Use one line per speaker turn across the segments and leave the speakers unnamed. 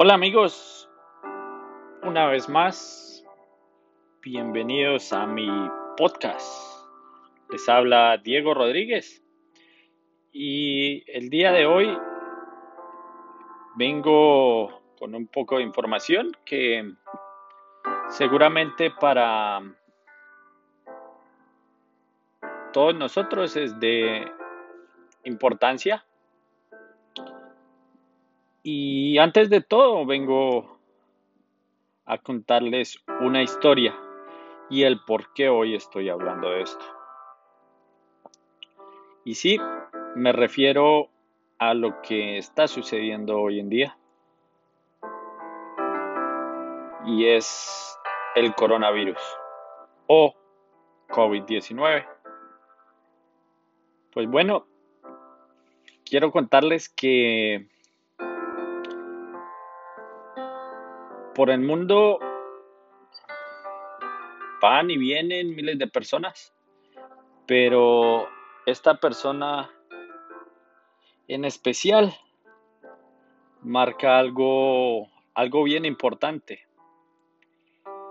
Hola amigos, una vez más, bienvenidos a mi podcast. Les habla Diego Rodríguez. Y el día de hoy vengo con un poco de información que seguramente para todos nosotros es de importancia y antes de todo vengo a contarles una historia y el por qué hoy estoy hablando de esto. Y sí, me refiero a lo que está sucediendo hoy en día. Y es el coronavirus o COVID-19. Pues bueno, quiero contarles que por el mundo van y vienen miles de personas, pero esta persona en especial marca algo, algo bien importante.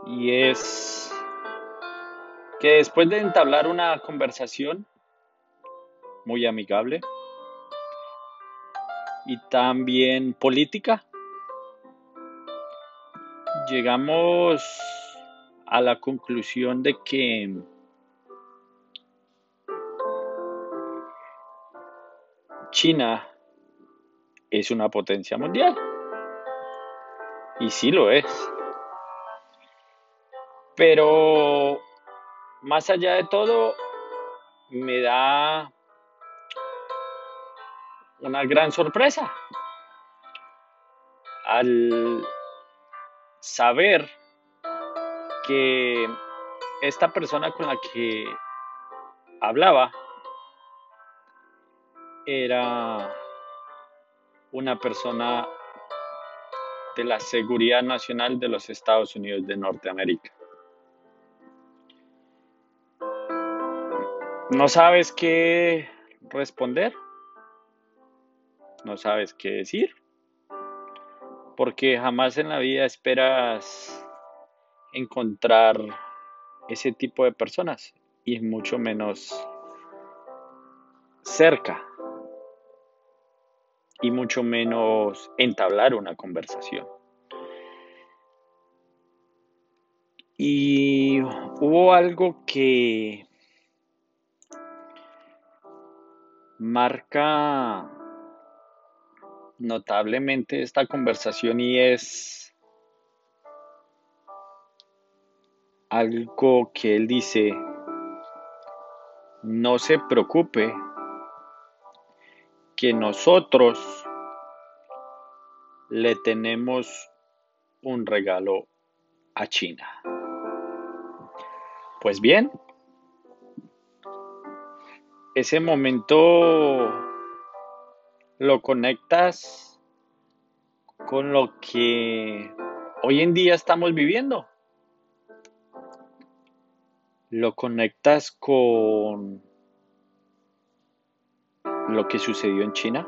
Y es que después de entablar una conversación muy amigable y también política, llegamos a la conclusión de que China es una potencia mundial. Y sí lo es. Pero más allá de todo, me da una gran sorpresa al saber que esta persona con la que hablaba era una persona de la Seguridad Nacional de los Estados Unidos de Norteamérica. ¿No sabes qué responder? ¿No sabes qué decir? Porque jamás en la vida esperas encontrar ese tipo de personas y mucho menos cerca y mucho menos entablar una conversación. Y hubo algo que marca notablemente esta conversación y es algo que él dice, no se preocupe que nosotros le tenemos un regalo a China. Pues bien, ese momento lo conectas con lo que hoy en día estamos viviendo. Lo conectas con lo que sucedió en China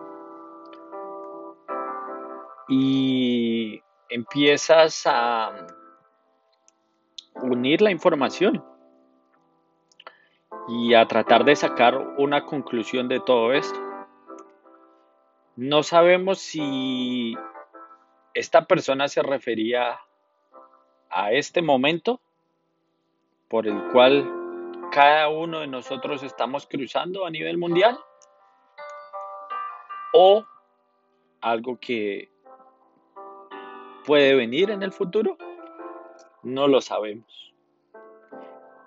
y empiezas a unir la información y a tratar de sacar una conclusión de todo esto. No sabemos si esta persona se refería a este momento por el cual cada uno de nosotros estamos cruzando a nivel mundial o algo que puede venir en el futuro, no lo sabemos.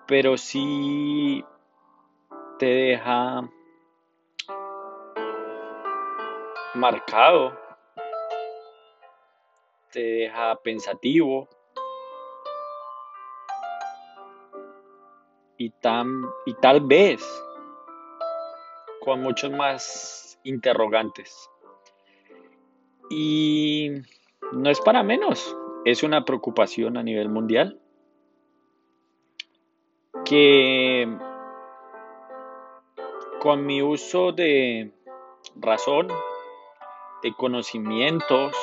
Pero sí te deja marcado, te deja pensativo y, y tal vez con muchos más interrogantes. Y no es para menos, es una preocupación a nivel mundial que con mi uso de razón, de conocimientos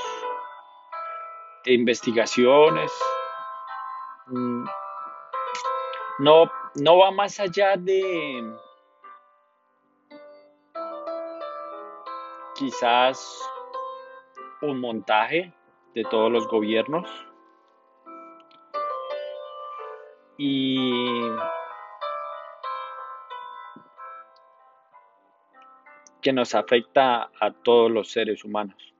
de investigaciones. Mm, no, no va más allá de quizás un montaje de todos los gobiernos y que nos afecta a todos los seres humanos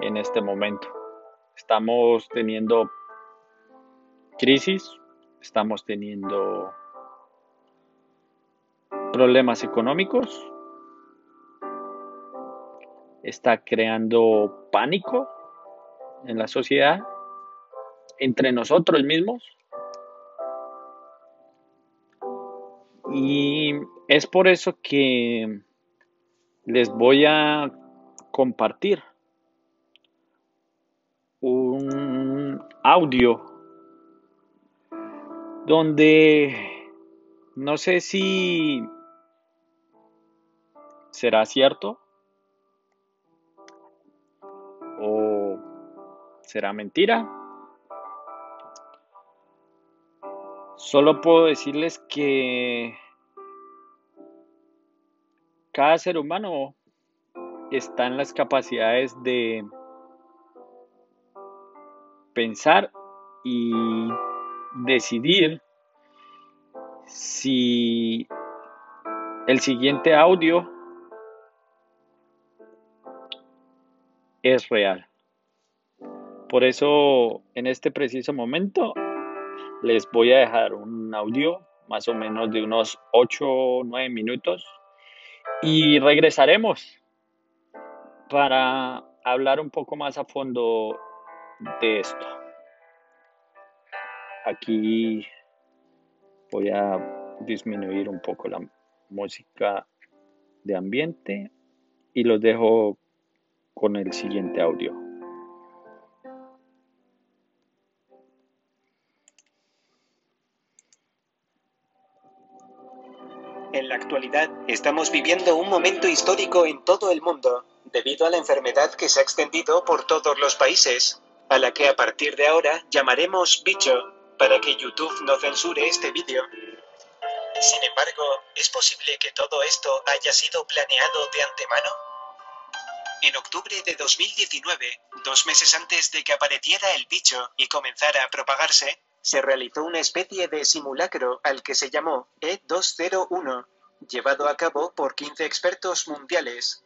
en este momento. Estamos teniendo crisis, estamos teniendo problemas económicos, está creando pánico en la sociedad, entre nosotros mismos. Y es por eso que les voy a compartir un audio donde no sé si será cierto o será mentira. Solo puedo decirles que cada ser humano está en las capacidades de pensar y decidir si el siguiente audio es real. Por eso en este preciso momento les voy a dejar un audio más o menos de unos 8 o 9 minutos y regresaremos para hablar un poco más a fondo de esto. Aquí voy a disminuir un poco la música de ambiente y los dejo con el siguiente audio.
En la actualidad estamos viviendo un momento histórico en todo el mundo, debido a la enfermedad que se ha extendido por todos los países, a la que a partir de ahora llamaremos bicho, para que YouTube no censure este vídeo. Sin embargo, ¿es posible que todo esto haya sido planeado de antemano? En octubre de 2019, dos meses antes de que apareciera el bicho y comenzara a propagarse, se realizó una especie de simulacro al que se llamó E201, llevado a cabo por 15 expertos mundiales.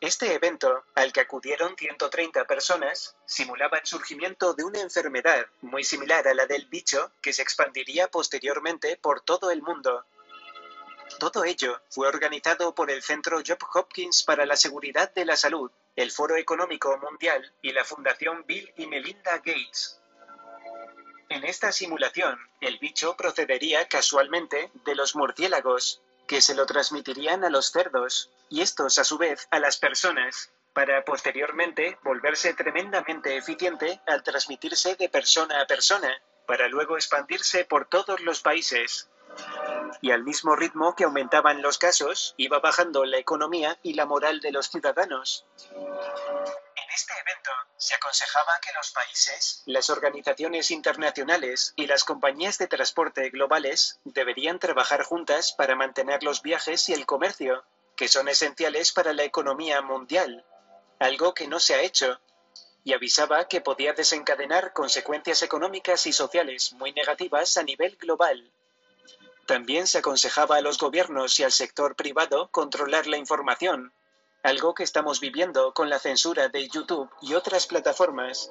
Este evento, al que acudieron 130 personas, simulaba el surgimiento de una enfermedad muy similar a la del bicho que se expandiría posteriormente por todo el mundo. Todo ello fue organizado por el Centro Job Hopkins para la Seguridad de la Salud, el Foro Económico Mundial y la Fundación Bill y Melinda Gates. En esta simulación, el bicho procedería casualmente de los murciélagos, que se lo transmitirían a los cerdos, y estos a su vez a las personas, para posteriormente volverse tremendamente eficiente al transmitirse de persona a persona, para luego expandirse por todos los países. Y al mismo ritmo que aumentaban los casos, iba bajando la economía y la moral de los ciudadanos. Este evento se aconsejaba que los países, las organizaciones internacionales y las compañías de transporte globales deberían trabajar juntas para mantener los viajes y el comercio, que son esenciales para la economía mundial, algo que no se ha hecho, y avisaba que podía desencadenar consecuencias económicas y sociales muy negativas a nivel global. También se aconsejaba a los gobiernos y al sector privado controlar la información, algo que estamos viviendo con la censura de YouTube y otras plataformas.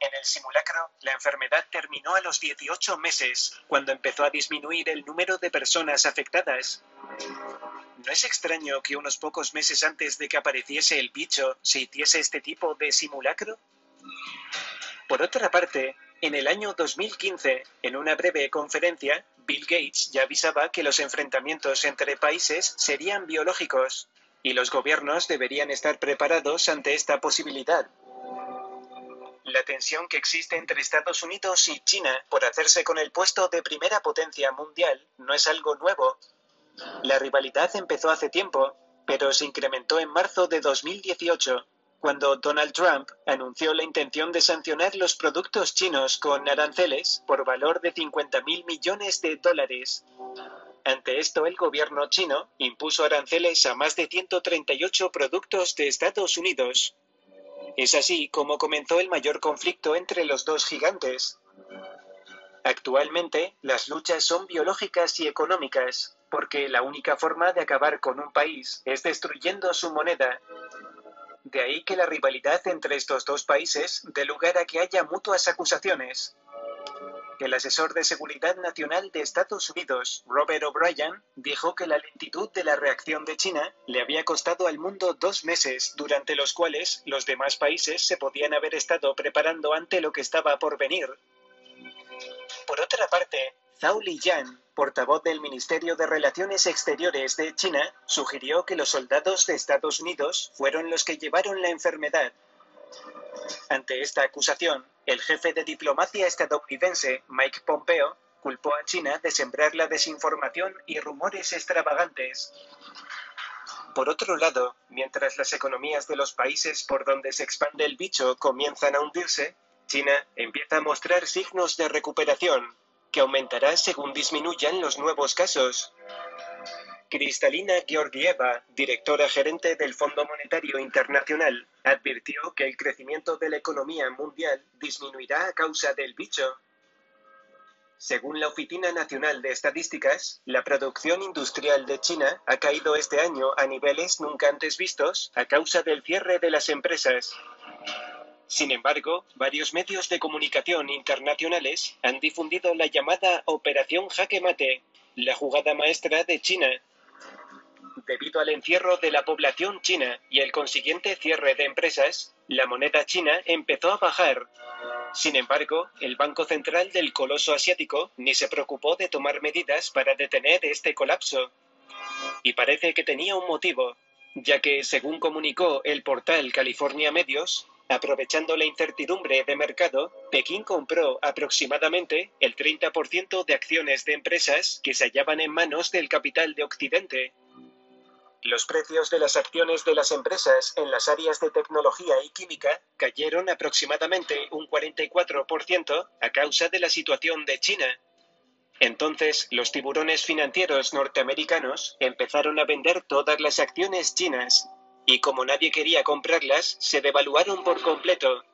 En el simulacro, la enfermedad terminó a los 18 meses, cuando empezó a disminuir el número de personas afectadas. ¿No es extraño que unos pocos meses antes de que apareciese el bicho se hiciese este tipo de simulacro? Por otra parte, en el año 2015, en una breve conferencia, Bill Gates ya avisaba que los enfrentamientos entre países serían biológicos y los gobiernos deberían estar preparados ante esta posibilidad. La tensión que existe entre Estados Unidos y China por hacerse con el puesto de primera potencia mundial no es algo nuevo. La rivalidad empezó hace tiempo, pero se incrementó en marzo de 2018, cuando Donald Trump anunció la intención de sancionar los productos chinos con aranceles por valor de 50.000 millones de dólares. Ante esto, el gobierno chino impuso aranceles a más de 138 productos de Estados Unidos. Es así como comenzó el mayor conflicto entre los dos gigantes. Actualmente, las luchas son biológicas y económicas, porque la única forma de acabar con un país es destruyendo su moneda. De ahí que la rivalidad entre estos dos países dé lugar a que haya mutuas acusaciones. El asesor de Seguridad Nacional de Estados Unidos, Robert O'Brien, dijo que la lentitud de la reacción de China le había costado al mundo dos meses, durante los cuales los demás países se podían haber estado preparando ante lo que estaba por venir. Por otra parte, Zhao Lijian, portavoz del Ministerio de Relaciones Exteriores de China, sugirió que los soldados de Estados Unidos fueron los que llevaron la enfermedad. Ante esta acusación, el jefe de diplomacia estadounidense, Mike Pompeo, culpó a China de sembrar la desinformación y rumores extravagantes. Por otro lado, mientras las economías de los países por donde se expande el bicho comienzan a hundirse, China empieza a mostrar signos de recuperación, que aumentará según disminuyan los nuevos casos. Cristalina Georgieva, directora gerente del Fondo Monetario Internacional, advirtió que el crecimiento de la economía mundial disminuirá a causa del bicho. Según la Oficina Nacional de Estadísticas, la producción industrial de China ha caído este año a niveles nunca antes vistos a causa del cierre de las empresas. Sin embargo, varios medios de comunicación internacionales han difundido la llamada Operación Jaque Mate, la jugada maestra de China. Debido al encierro de la población china y el consiguiente cierre de empresas, la moneda china empezó a bajar. Sin embargo, el Banco Central del Coloso Asiático ni se preocupó de tomar medidas para detener este colapso. Y parece que tenía un motivo, ya que, según comunicó el portal California Medios, Aprovechando la incertidumbre de mercado, Pekín compró aproximadamente el 30% de acciones de empresas que se hallaban en manos del capital de Occidente. Los precios de las acciones de las empresas en las áreas de tecnología y química cayeron aproximadamente un 44% a causa de la situación de China. Entonces, los tiburones financieros norteamericanos empezaron a vender todas las acciones chinas y como nadie quería comprarlas, se devaluaron por completo.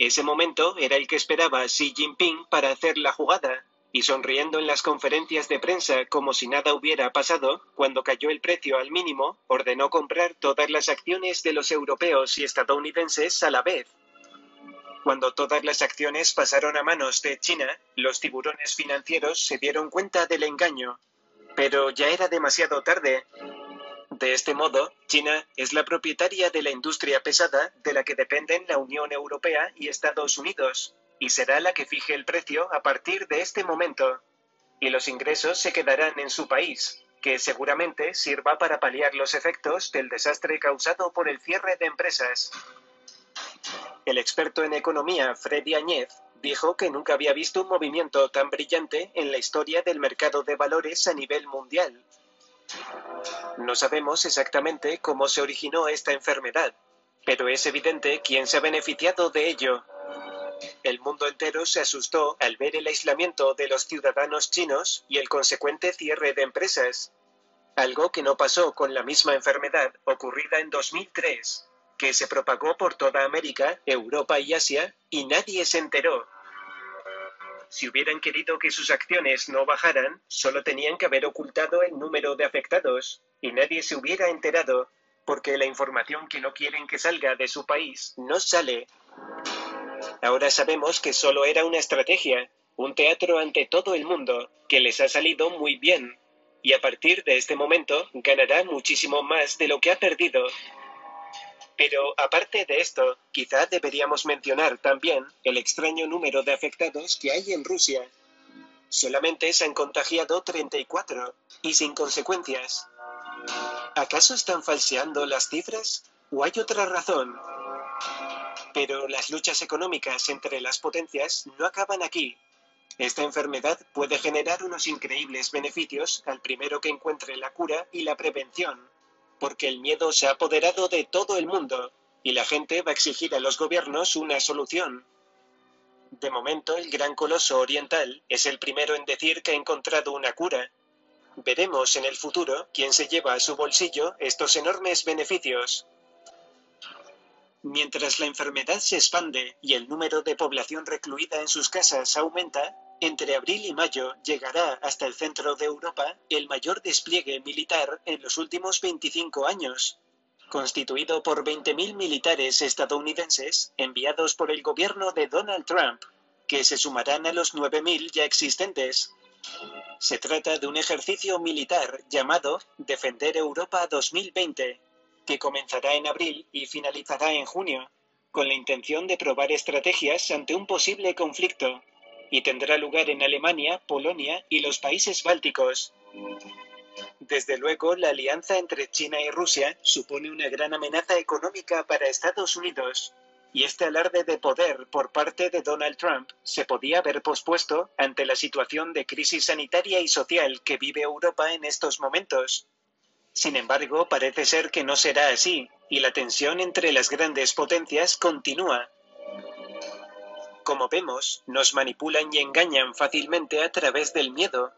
Ese momento era el que esperaba Xi Jinping para hacer la jugada, y sonriendo en las conferencias de prensa como si nada hubiera pasado, cuando cayó el precio al mínimo, ordenó comprar todas las acciones de los europeos y estadounidenses a la vez. Cuando todas las acciones pasaron a manos de China, los tiburones financieros se dieron cuenta del engaño. Pero ya era demasiado tarde. De este modo, China es la propietaria de la industria pesada de la que dependen la Unión Europea y Estados Unidos, y será la que fije el precio a partir de este momento. Y los ingresos se quedarán en su país, que seguramente sirva para paliar los efectos del desastre causado por el cierre de empresas. El experto en economía Freddy Añez dijo que nunca había visto un movimiento tan brillante en la historia del mercado de valores a nivel mundial no sabemos exactamente cómo se originó esta enfermedad, pero es evidente quién se ha beneficiado de ello. El mundo entero se asustó al ver el aislamiento de los ciudadanos chinos y el consecuente cierre de empresas, algo que no pasó con la misma enfermedad ocurrida en 2003, que se propagó por toda América, Europa y Asia, y nadie se enteró. Si hubieran querido que sus acciones no bajaran, solo tenían que haber ocultado el número de afectados, y nadie se hubiera enterado, porque la información que no quieren que salga de su país no sale. Ahora sabemos que solo era una estrategia, un teatro ante todo el mundo, que les ha salido muy bien, y a partir de este momento ganará muchísimo más de lo que ha perdido. Pero aparte de esto, quizá deberíamos mencionar también el extraño número de afectados que hay en Rusia. Solamente se han contagiado 34 y sin consecuencias. ¿Acaso están falseando las cifras o hay otra razón? Pero las luchas económicas entre las potencias no acaban aquí. Esta enfermedad puede generar unos increíbles beneficios al primero que encuentre la cura y la prevención porque el miedo se ha apoderado de todo el mundo y la gente va a exigir a los gobiernos una solución. De momento, el gran coloso oriental es el primero en decir que ha encontrado una cura. Veremos en el futuro quién se lleva a su bolsillo estos enormes beneficios. Mientras la enfermedad se expande y el número de población recluida en sus casas aumenta, entre abril y mayo llegará hasta el centro de Europa el mayor despliegue militar en los últimos 25 años, constituido por 20.000 militares estadounidenses enviados por el gobierno de Donald Trump, que se sumarán a los 9.000 ya existentes. Se trata de un ejercicio militar llamado Defender Europa 2020 que comenzará en abril y finalizará en junio, con la intención de probar estrategias ante un posible conflicto, y tendrá lugar en Alemania, Polonia y los países bálticos. Desde luego, la alianza entre China y Rusia supone una gran amenaza económica para Estados Unidos, y este alarde de poder por parte de Donald Trump se podía haber pospuesto ante la situación de crisis sanitaria y social que vive Europa en estos momentos. Sin embargo, parece ser que no será así, y la tensión entre las grandes potencias continúa. Como vemos, nos manipulan y engañan fácilmente a través del miedo.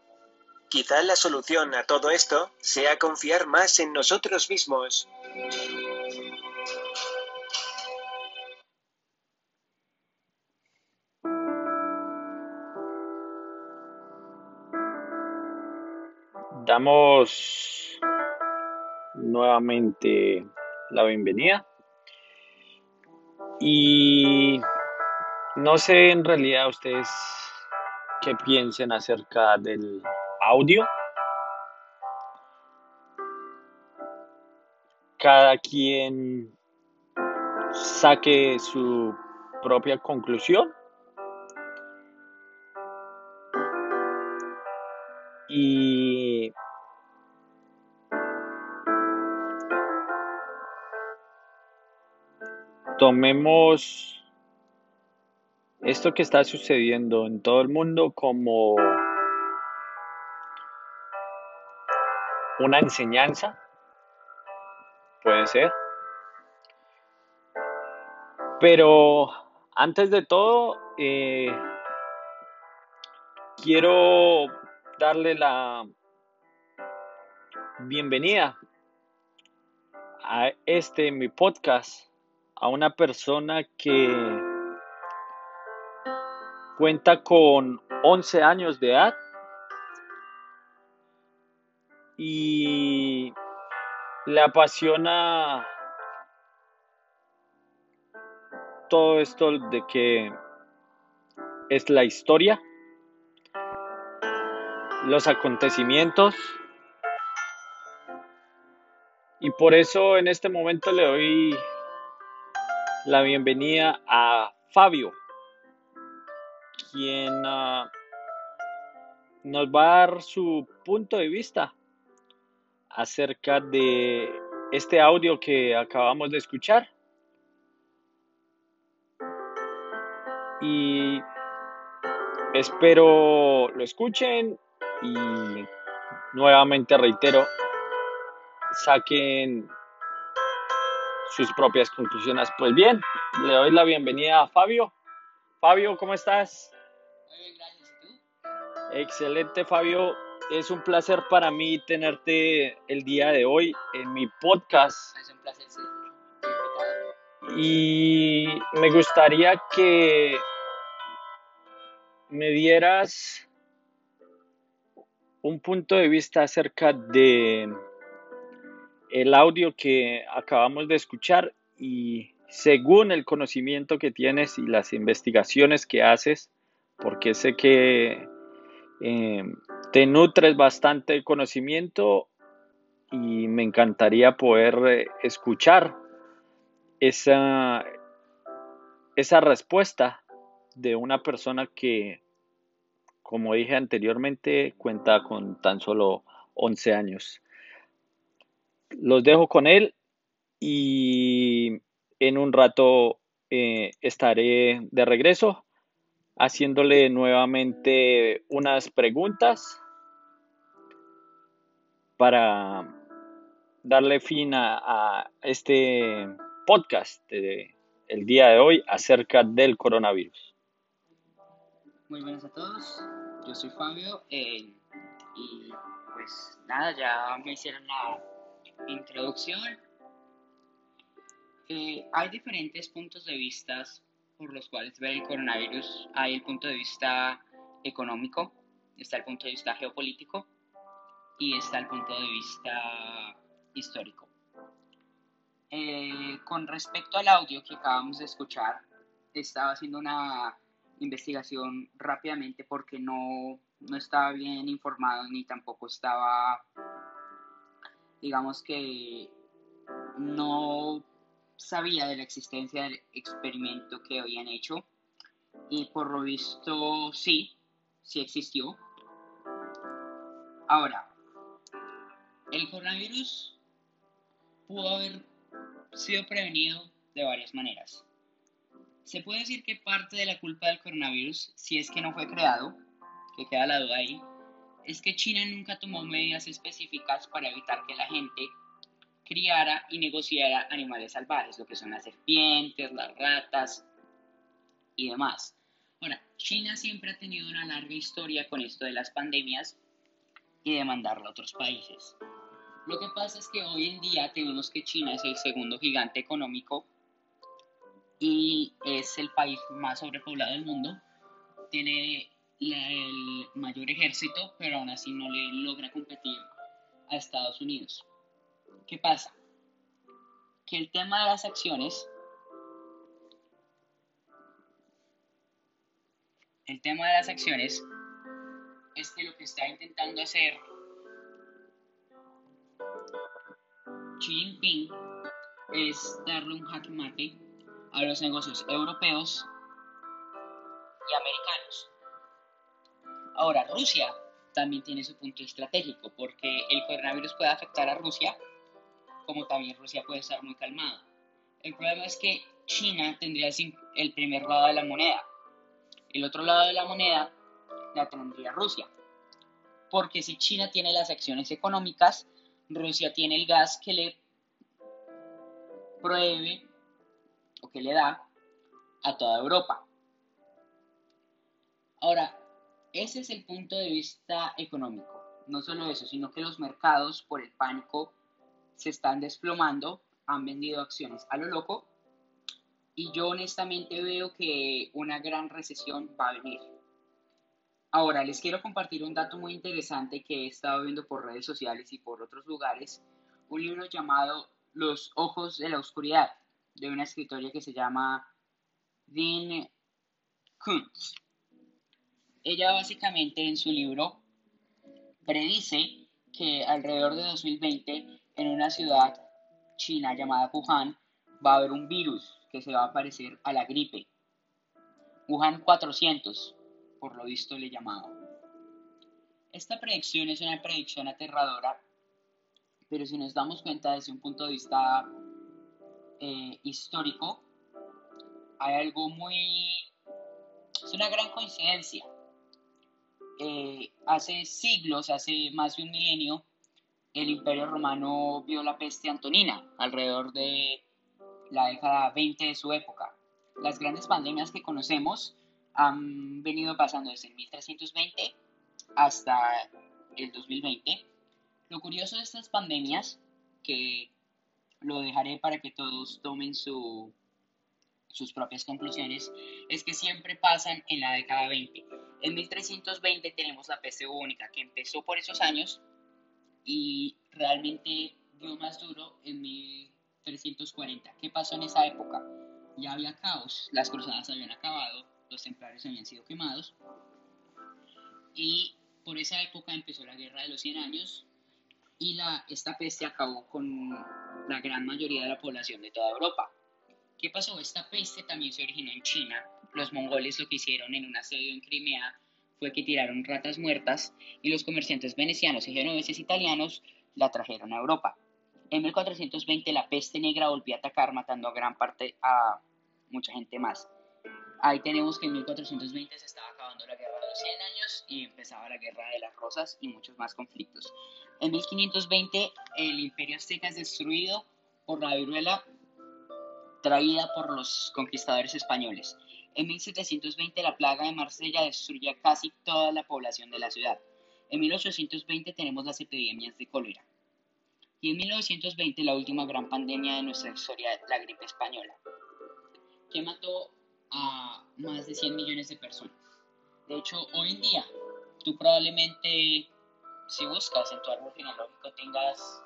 Quizá la solución a todo esto sea confiar más en nosotros mismos.
Damos nuevamente la bienvenida. Y no sé en realidad ustedes qué piensen acerca del audio. Cada quien saque su propia conclusión. Y tomemos esto que está sucediendo en todo el mundo como una enseñanza, puede ser. Pero antes de todo, eh, quiero darle la bienvenida a este mi podcast a una persona que cuenta con 11 años de edad y le apasiona todo esto de que es la historia, los acontecimientos. Y por eso en este momento le doy la bienvenida a Fabio, quien ah, nos va a dar su punto de vista acerca de este audio que acabamos de escuchar. Y espero lo escuchen y nuevamente reitero, saquen sus propias conclusiones. Pues bien, le doy la bienvenida a Fabio. Fabio, ¿cómo estás?
Muy bien, gracias. ¿Y tú?
Excelente, Fabio. Es un placer para mí tenerte el día de hoy en mi podcast.
Es un placer invitado.
Y me gustaría que me dieras un punto de vista acerca de el audio que acabamos de escuchar y según el conocimiento que tienes y las investigaciones que haces, porque sé que eh, te nutres bastante de conocimiento y me encantaría poder eh, escuchar esa, esa respuesta de una persona que, como dije anteriormente, cuenta con tan solo 11 años los dejo con él y en un rato eh, estaré de regreso haciéndole nuevamente unas preguntas para darle fin a, este podcast de el día de hoy acerca del coronavirus.
Muy buenas a todos, yo soy Fabio eh, y pues nada, ya me hicieron la introducción. Eh, hay diferentes puntos de vista por los cuales ver el coronavirus. Hay el punto de vista económico, está el punto de vista geopolítico y está el punto de vista histórico. Eh, con respecto al audio que acabamos de escuchar, estaba haciendo una investigación rápidamente porque no, no estaba bien informado ni tampoco estaba, digamos que no sabía de la existencia del experimento que habían hecho y por lo visto sí, sí existió. Ahora, el coronavirus pudo haber sido prevenido de varias maneras. Se puede decir que parte de la culpa del coronavirus, si es que no fue creado, que queda la duda ahí, es que China nunca tomó medidas específicas para evitar que la gente criara y negociara animales salvajes, lo que son las serpientes, las ratas y demás. Ahora, China siempre ha tenido una larga historia con esto de las pandemias y de mandarlo a otros países. Lo que pasa es que hoy en día tenemos que China es el segundo gigante económico y es el país más sobrepoblado del mundo. Tiene el mayor ejército, pero aún así no le logra competir a Estados Unidos. ¿Qué pasa? Que el tema de las acciones, el tema de las acciones es que lo que está intentando hacer Xi Jinping es darle un jaque mate a los negocios europeos y americanos. Ahora, Rusia también tiene su punto estratégico porque el coronavirus puede afectar a Rusia, como también Rusia puede estar muy calmada. El problema es que China tendría el primer lado de la moneda. El otro lado de la moneda la tendría Rusia. Porque si China tiene las acciones económicas, Rusia tiene el gas que le prohíbe o que le da a toda Europa. Ahora, ese es el punto de vista económico. No solo eso, sino que los mercados por el pánico se están desplomando, han vendido acciones a lo loco y yo honestamente veo que una gran recesión va a venir. Ahora, les quiero compartir un dato muy interesante que he estado viendo por redes sociales y por otros lugares, un libro llamado Los Ojos de la Oscuridad, de una escritora que se llama Dean Kuntz. Ella básicamente en su libro predice que alrededor de 2020 en una ciudad china llamada Wuhan va a haber un virus que se va a parecer a la gripe. Wuhan 400, por lo visto le llamaba. Esta predicción es una predicción aterradora, pero si nos damos cuenta desde un punto de vista eh, histórico, hay algo muy... es una gran coincidencia. Eh, hace siglos, hace más de un milenio, el Imperio Romano vio la peste antonina alrededor de la década 20 de su época. Las grandes pandemias que conocemos han venido pasando desde el 1320 hasta el 2020. Lo curioso de estas pandemias, que lo dejaré para que todos tomen su, sus propias conclusiones, es que siempre pasan en la década 20. En 1320 tenemos la peste única, que empezó por esos años y realmente dio más duro en 1340. ¿Qué pasó en esa época? Ya había caos, las cruzadas habían acabado, los templarios habían sido quemados y por esa época empezó la guerra de los 100 años y esta peste acabó con la gran mayoría de la población de toda Europa. ¿Qué pasó? Esta peste también se originó en China. Los mongoles lo que hicieron en un asedio en Crimea fue que tiraron ratas muertas y los comerciantes venecianos y genoveses italianos la trajeron a Europa. En 1420 la peste negra volvió a atacar matando a gran parte a mucha gente más. Ahí tenemos que en 1420 se estaba acabando la guerra de los 100 años y empezaba la guerra de las rosas y muchos más conflictos. En 1520 el imperio azteca es destruido por la viruela traída por los conquistadores españoles. En 1720 la plaga de Marsella destruye casi toda la población de la ciudad. En 1820 tenemos las epidemias de cólera. Y en 1920 la última gran pandemia de nuestra historia, la gripe española, que mató a más de 100 millones de personas. De hecho, hoy en día, tú probablemente, si buscas en tu árbol genealógico, tengas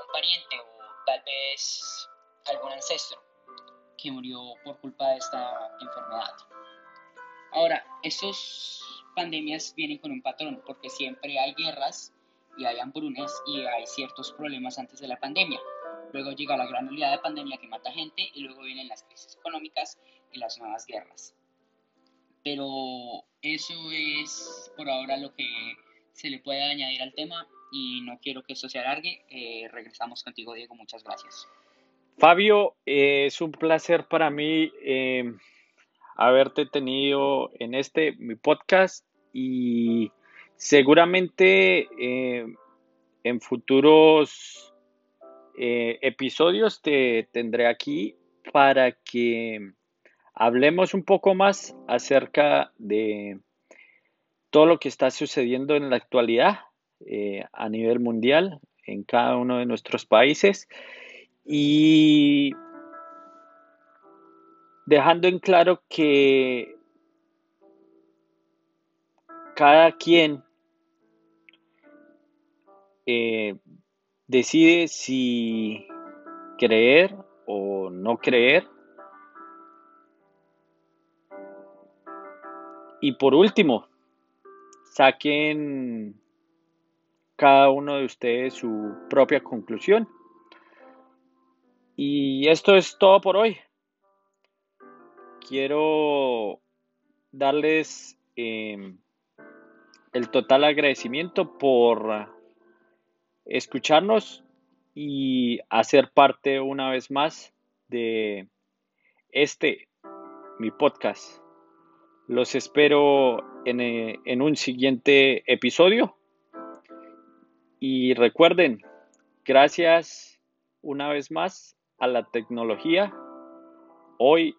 un pariente o tal vez algún ancestro que murió por culpa de esta enfermedad. Ahora, estas pandemias vienen con un patrón, porque siempre hay guerras y hay hambrunas y hay ciertos problemas antes de la pandemia. Luego llega la gran oleada de pandemia que mata gente y luego vienen las crisis económicas y las nuevas guerras. Pero eso es por ahora lo que se le puede añadir al tema y no quiero que esto se alargue. Eh, regresamos contigo, Diego. Muchas gracias.
Fabio, eh, es un placer para mí eh, haberte tenido en este mi podcast y seguramente en futuros episodios te tendré aquí para que hablemos un poco más acerca de todo lo que está sucediendo en la actualidad eh, a nivel mundial en cada uno de nuestros países y dejando en claro que cada quien eh, decide si creer o no creer Y por último, saquen cada uno de ustedes su propia conclusión. Y esto es todo por hoy. Quiero darles em, el total agradecimiento por escucharnos y hacer parte una vez más de este, mi podcast. Los espero eh, en, un siguiente episodio. Y recuerden, gracias una vez más a la tecnología, hoy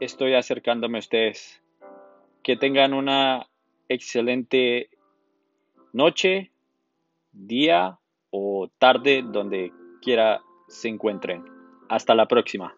estoy acercándome a ustedes. Que tengan una excelente noche, día o tarde donde quiera se encuentren. Hasta la próxima.